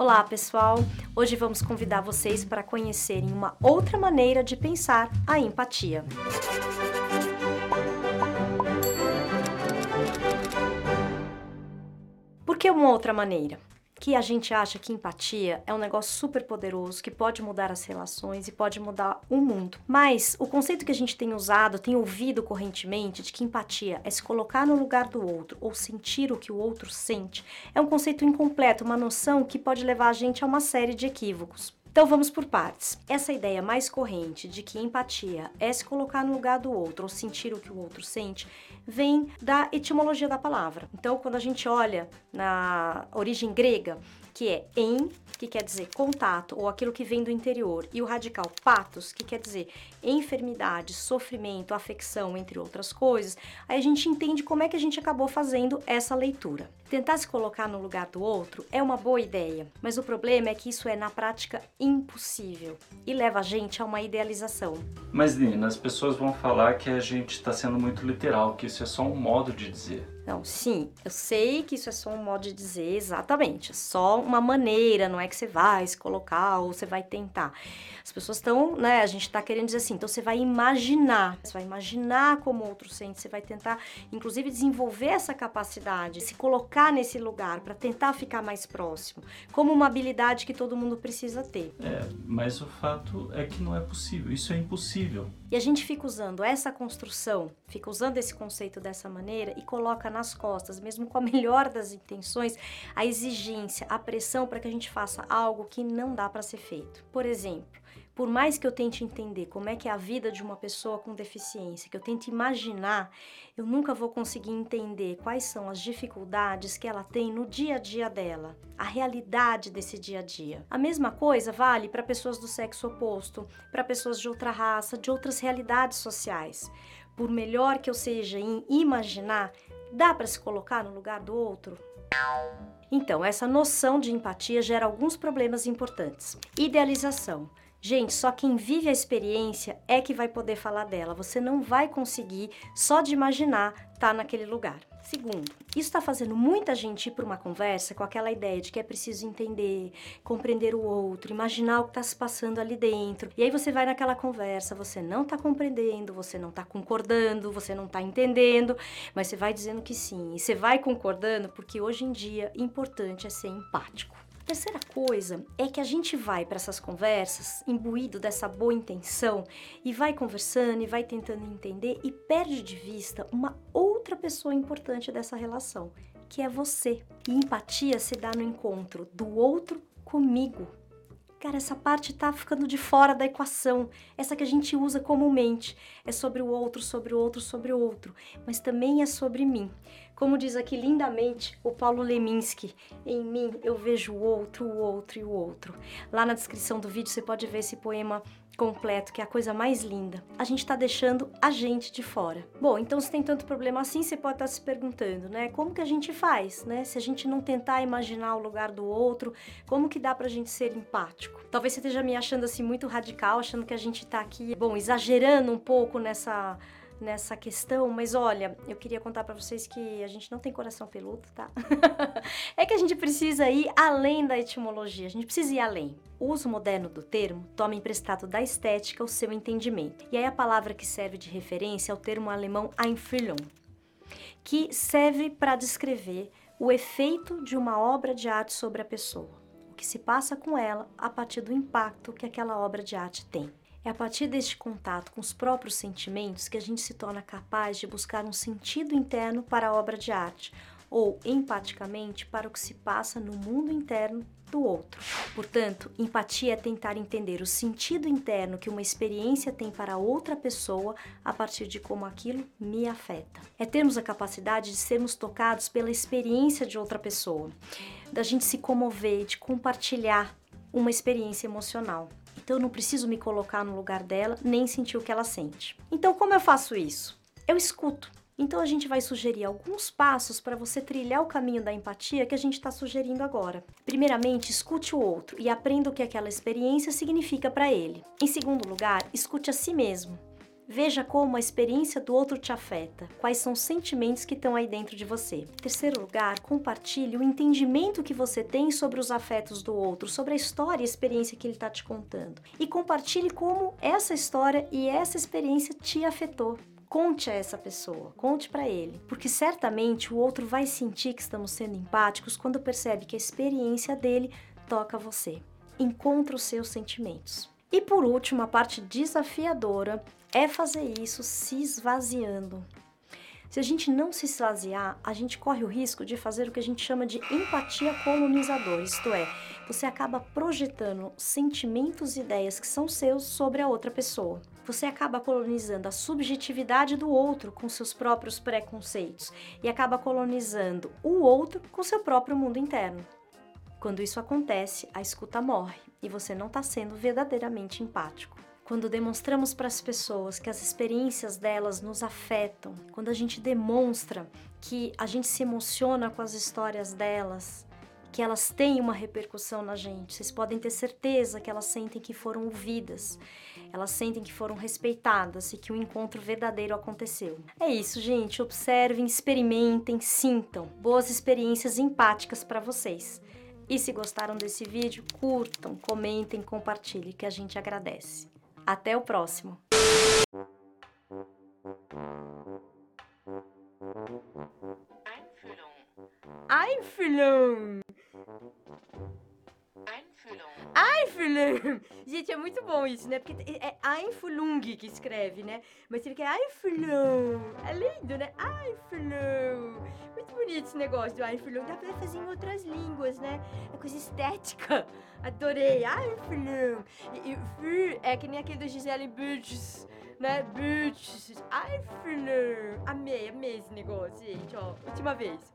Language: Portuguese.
Olá, pessoal! Hoje vamos convidar vocês para conhecerem uma outra maneira de pensar a empatia. Por que uma outra maneira? Que a gente acha que empatia é um negócio super poderoso que pode mudar as relações e pode mudar o mundo. Mas o conceito que a gente tem usado, tem ouvido correntemente de que empatia é se colocar no lugar do outro ou sentir o que o outro sente, é um conceito incompleto, uma noção que pode levar a gente a uma série de equívocos. Então vamos por partes. Essa ideia mais corrente de que empatia é se colocar no lugar do outro ou sentir o que o outro sente vem da etimologia da palavra. Então, quando a gente olha na origem grega, que é em, que quer dizer contato, ou aquilo que vem do interior, e o radical patos, que quer dizer enfermidade, sofrimento, afecção, entre outras coisas, aí a gente entende como é que a gente acabou fazendo essa leitura. Tentar se colocar no lugar do outro é uma boa ideia, mas o problema é que isso é na prática impossível e leva a gente a uma idealização. Mas Nina, as pessoas vão falar que a gente está sendo muito literal, que isso é só um modo de dizer. Não, sim, eu sei que isso é só um modo de dizer, exatamente. É só uma maneira, não é que você vai se colocar ou você vai tentar. As pessoas estão, né? A gente está querendo dizer assim, então você vai imaginar, você vai imaginar como o outro sente, você vai tentar, inclusive, desenvolver essa capacidade, se colocar nesse lugar para tentar ficar mais próximo, como uma habilidade que todo mundo precisa ter. É, mas o fato é que não é possível, isso é impossível. E a gente fica usando essa construção, fica usando esse conceito dessa maneira e coloca nas costas, mesmo com a melhor das intenções, a exigência, a pressão para que a gente faça algo que não dá para ser feito. Por exemplo, por mais que eu tente entender como é que é a vida de uma pessoa com deficiência, que eu tente imaginar, eu nunca vou conseguir entender quais são as dificuldades que ela tem no dia a dia dela, a realidade desse dia a dia. A mesma coisa vale para pessoas do sexo oposto, para pessoas de outra raça, de outras realidades sociais. Por melhor que eu seja em imaginar, dá para se colocar no lugar do outro? Então, essa noção de empatia gera alguns problemas importantes. Idealização. Gente, só quem vive a experiência é que vai poder falar dela. Você não vai conseguir só de imaginar estar tá naquele lugar. Segundo, isso está fazendo muita gente ir para uma conversa com aquela ideia de que é preciso entender, compreender o outro, imaginar o que está se passando ali dentro. E aí você vai naquela conversa, você não está compreendendo, você não está concordando, você não está entendendo, mas você vai dizendo que sim. E você vai concordando porque hoje em dia importante é ser empático terceira coisa é que a gente vai para essas conversas imbuído dessa boa intenção e vai conversando e vai tentando entender e perde de vista uma outra pessoa importante dessa relação, que é você. E empatia se dá no encontro do outro comigo. Cara, essa parte tá ficando de fora da equação, essa que a gente usa comumente. É sobre o outro, sobre o outro, sobre o outro, mas também é sobre mim. Como diz aqui lindamente o Paulo Leminski, em mim eu vejo o outro, o outro e o outro. Lá na descrição do vídeo você pode ver esse poema completo, que é a coisa mais linda. A gente está deixando a gente de fora. Bom, então se tem tanto problema assim, você pode estar tá se perguntando, né? Como que a gente faz, né? Se a gente não tentar imaginar o lugar do outro, como que dá pra gente ser empático? Talvez você esteja me achando assim muito radical, achando que a gente tá aqui, bom, exagerando um pouco nessa nessa questão, mas olha, eu queria contar para vocês que a gente não tem coração peludo, tá? é que a gente precisa ir além da etimologia, a gente precisa ir além. O uso moderno do termo toma emprestado da estética o seu entendimento. E aí a palavra que serve de referência é o termo alemão Einfühlung, que serve para descrever o efeito de uma obra de arte sobre a pessoa, o que se passa com ela a partir do impacto que aquela obra de arte tem. É a partir deste contato com os próprios sentimentos que a gente se torna capaz de buscar um sentido interno para a obra de arte, ou empaticamente para o que se passa no mundo interno do outro. Portanto, empatia é tentar entender o sentido interno que uma experiência tem para outra pessoa a partir de como aquilo me afeta. É termos a capacidade de sermos tocados pela experiência de outra pessoa, da gente se comover, de compartilhar uma experiência emocional. Então eu não preciso me colocar no lugar dela nem sentir o que ela sente. Então como eu faço isso? Eu escuto. Então a gente vai sugerir alguns passos para você trilhar o caminho da empatia que a gente está sugerindo agora. Primeiramente, escute o outro e aprenda o que aquela experiência significa para ele. Em segundo lugar, escute a si mesmo. Veja como a experiência do outro te afeta, quais são os sentimentos que estão aí dentro de você. Terceiro lugar, compartilhe o entendimento que você tem sobre os afetos do outro, sobre a história e experiência que ele está te contando. E compartilhe como essa história e essa experiência te afetou. Conte a essa pessoa, conte para ele, porque certamente o outro vai sentir que estamos sendo empáticos quando percebe que a experiência dele toca você. Encontre os seus sentimentos. E por último, a parte desafiadora é fazer isso se esvaziando. Se a gente não se esvaziar, a gente corre o risco de fazer o que a gente chama de empatia colonizadora, isto é, você acaba projetando sentimentos e ideias que são seus sobre a outra pessoa. Você acaba colonizando a subjetividade do outro com seus próprios preconceitos e acaba colonizando o outro com seu próprio mundo interno. Quando isso acontece, a escuta morre e você não está sendo verdadeiramente empático. Quando demonstramos para as pessoas que as experiências delas nos afetam, quando a gente demonstra que a gente se emociona com as histórias delas, que elas têm uma repercussão na gente, vocês podem ter certeza que elas sentem que foram ouvidas, elas sentem que foram respeitadas e que o um encontro verdadeiro aconteceu. É isso, gente. Observem, experimentem, sintam. Boas experiências empáticas para vocês. E se gostaram desse vídeo, curtam, comentem, compartilhem, que a gente agradece. Até o próximo! Einfühlung! Einfühlung! Gente, é muito bom isso, né? Porque é Einfühlung que escreve, né? Mas você fica Einfühlung! É lindo, né? Einfühlung! Muito bonito esse negócio do Einfühlung. Dá pra fazer em outras línguas, né? É coisa estética. Adorei. Einfühlung! E, e é que nem aquele do Gisele Bündchen, né? Bündchen. Einfühlung! Amei, amei esse negócio, gente, ó. Última vez.